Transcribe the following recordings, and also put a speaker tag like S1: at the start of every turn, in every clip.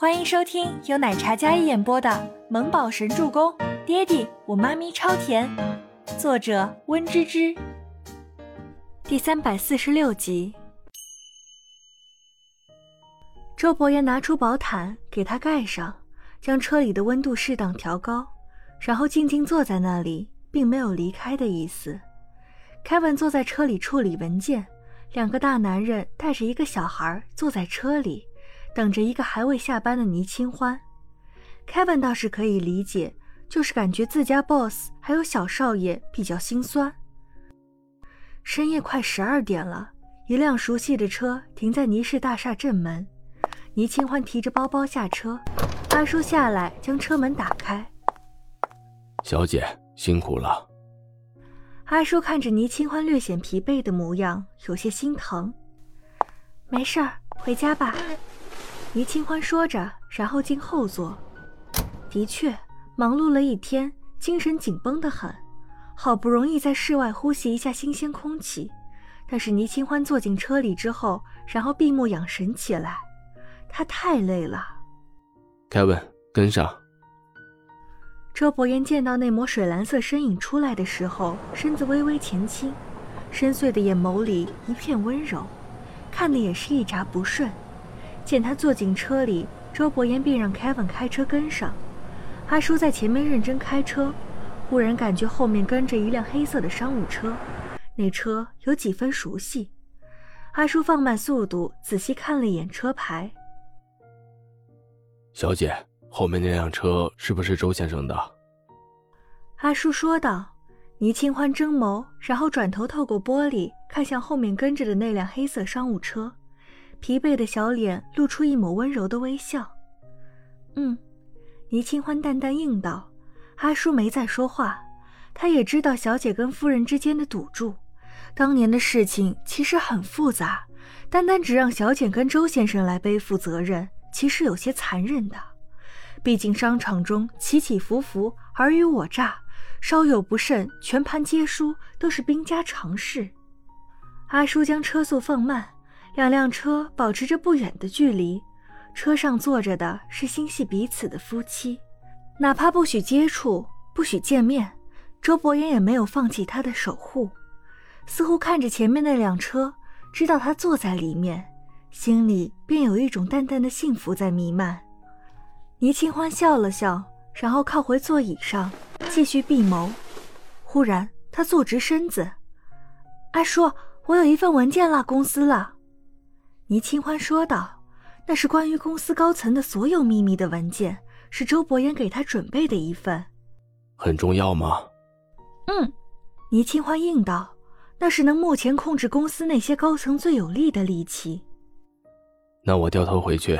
S1: 欢迎收听由奶茶嘉一演播的《萌宝神助攻》，爹地我妈咪超甜，作者温芝芝。第三百四十六集。周伯言拿出薄毯给他盖上，将车里的温度适当调高，然后静静坐在那里，并没有离开的意思。凯文坐在车里处理文件，两个大男人带着一个小孩坐在车里。等着一个还未下班的倪清欢，Kevin 倒是可以理解，就是感觉自家 boss 还有小少爷比较心酸。深夜快十二点了，一辆熟悉的车停在倪氏大厦正门，倪清欢提着包包下车，阿叔下来将车门打开。
S2: 小姐辛苦了。
S1: 阿叔看着倪清欢略显疲惫的模样，有些心疼。没事儿，回家吧。倪清欢说着，然后进后座。的确，忙碌了一天，精神紧绷得很，好不容易在室外呼吸一下新鲜空气。但是倪清欢坐进车里之后，然后闭目养神起来，他太累了。
S2: 凯文，跟上。
S1: 周伯言见到那抹水蓝色身影出来的时候，身子微微前倾，深邃的眼眸里一片温柔，看的也是一眨不顺。见他坐进车里，周伯言便让 Kevin 开车跟上。阿叔在前面认真开车，忽然感觉后面跟着一辆黑色的商务车，那车有几分熟悉。阿叔放慢速度，仔细看了一眼车牌。
S2: 小姐，后面那辆车是不是周先生的？
S1: 阿叔说道。倪清欢睁眸，然后转头透过玻璃看向后面跟着的那辆黑色商务车。疲惫的小脸露出一抹温柔的微笑。嗯，倪清欢淡淡应道。阿叔没再说话，他也知道小姐跟夫人之间的赌注。当年的事情其实很复杂，单单只让小姐跟周先生来背负责任，其实有些残忍的。毕竟商场中起起伏伏、尔虞我诈，稍有不慎，全盘皆输，都是兵家常事。阿叔将车速放慢。两辆车保持着不远的距离，车上坐着的是心系彼此的夫妻，哪怕不许接触，不许见面，周伯言也没有放弃他的守护。似乎看着前面那辆车，知道他坐在里面，心里便有一种淡淡的幸福在弥漫。倪清欢笑了笑，然后靠回座椅上，继续闭眸。忽然，他坐直身子：“阿叔，我有一份文件落公司了。”倪清欢说道：“那是关于公司高层的所有秘密的文件，是周伯言给他准备的一份。
S2: 很重要吗？”“
S1: 嗯。”倪清欢应道，“那是能目前控制公司那些高层最有力的利器。”“
S2: 那我掉头回去。”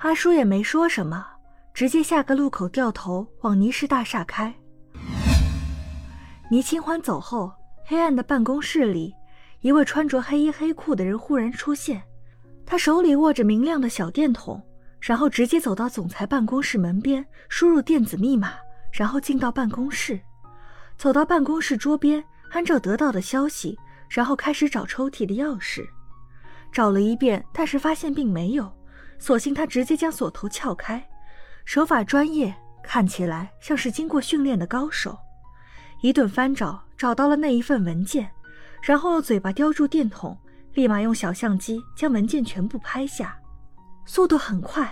S1: 阿叔也没说什么，直接下个路口掉头往倪氏大厦开。倪清欢走后，黑暗的办公室里。一位穿着黑衣黑裤的人忽然出现，他手里握着明亮的小电筒，然后直接走到总裁办公室门边，输入电子密码，然后进到办公室，走到办公室桌边，按照得到的消息，然后开始找抽屉的钥匙，找了一遍，但是发现并没有，索性他直接将锁头撬开，手法专业，看起来像是经过训练的高手，一顿翻找，找到了那一份文件。然后用嘴巴叼住电筒，立马用小相机将文件全部拍下，速度很快。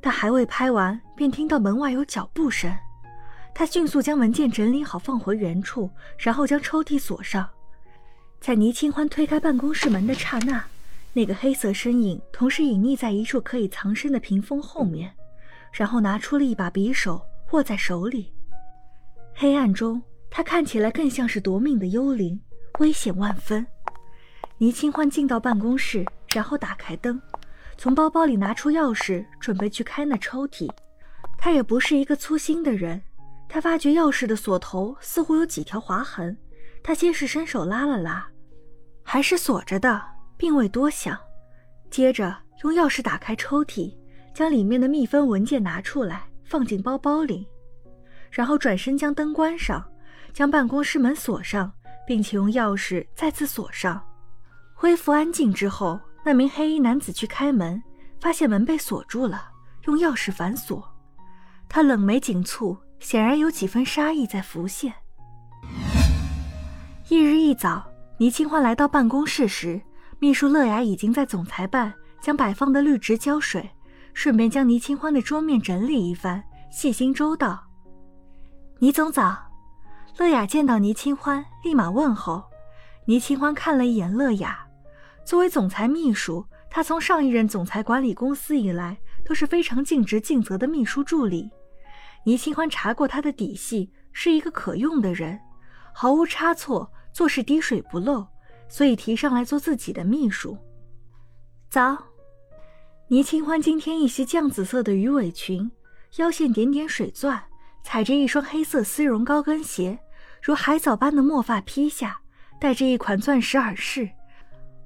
S1: 但还未拍完，便听到门外有脚步声。他迅速将文件整理好，放回原处，然后将抽屉锁上。在倪清欢推开办公室门的刹那，那个黑色身影同时隐匿在一处可以藏身的屏风后面，然后拿出了一把匕首，握在手里。黑暗中，他看起来更像是夺命的幽灵。危险万分。倪清欢进到办公室，然后打开灯，从包包里拿出钥匙，准备去开那抽屉。他也不是一个粗心的人，他发觉钥匙的锁头似乎有几条划痕。他先是伸手拉了拉，还是锁着的，并未多想。接着用钥匙打开抽屉，将里面的密封文件拿出来，放进包包里，然后转身将灯关上，将办公室门锁上。并且用钥匙再次锁上，恢复安静之后，那名黑衣男子去开门，发现门被锁住了，用钥匙反锁。他冷眉紧蹙，显然有几分杀意在浮现。一日一早，倪清欢来到办公室时，秘书乐雅已经在总裁办将摆放的绿植浇水，顺便将倪清欢的桌面整理一番，细心周到。倪总早。乐雅见到倪清欢，立马问候。倪清欢看了一眼乐雅，作为总裁秘书，她从上一任总裁管理公司以来都是非常尽职尽责的秘书助理。倪清欢查过她的底细，是一个可用的人，毫无差错，做事滴水不漏，所以提上来做自己的秘书。早，倪清欢今天一袭绛紫色的鱼尾裙，腰线点点水钻，踩着一双黑色丝绒高跟鞋，如海藻般的墨发披下，戴着一款钻石耳饰，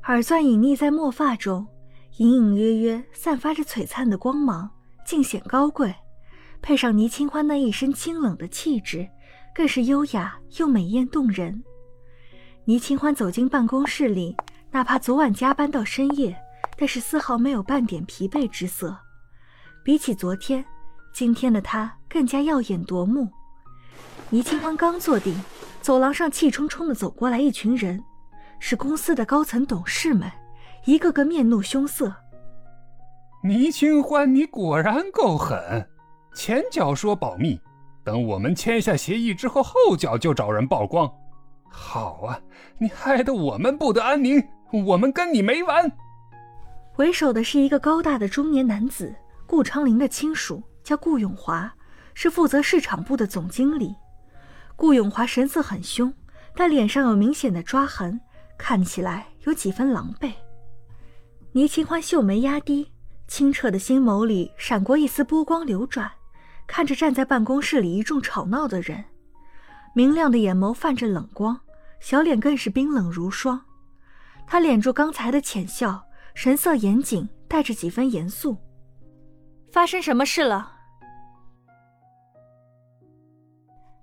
S1: 耳钻隐匿在墨发中，隐隐约约散发着璀璨的光芒，尽显高贵。配上倪清欢那一身清冷的气质，更是优雅又美艳动人。倪清欢走进办公室里，哪怕昨晚加班到深夜，但是丝毫没有半点疲惫之色。比起昨天，今天的她更加耀眼夺目。倪清欢刚坐定，走廊上气冲冲的走过来一群人，是公司的高层董事们，一个个面露凶色。
S3: 倪清欢，你果然够狠！前脚说保密，等我们签下协议之后，后脚就找人曝光。好啊，你害得我们不得安宁，我们跟你没完。
S1: 为首的是一个高大的中年男子，顾昌林的亲属，叫顾永华，是负责市场部的总经理。顾永华神色很凶，但脸上有明显的抓痕，看起来有几分狼狈。倪清欢秀眉压低，清澈的心眸里闪过一丝波光流转。看着站在办公室里一众吵闹的人，明亮的眼眸泛着冷光，小脸更是冰冷如霜。他敛住刚才的浅笑，神色严谨，带着几分严肃。发生什么事了？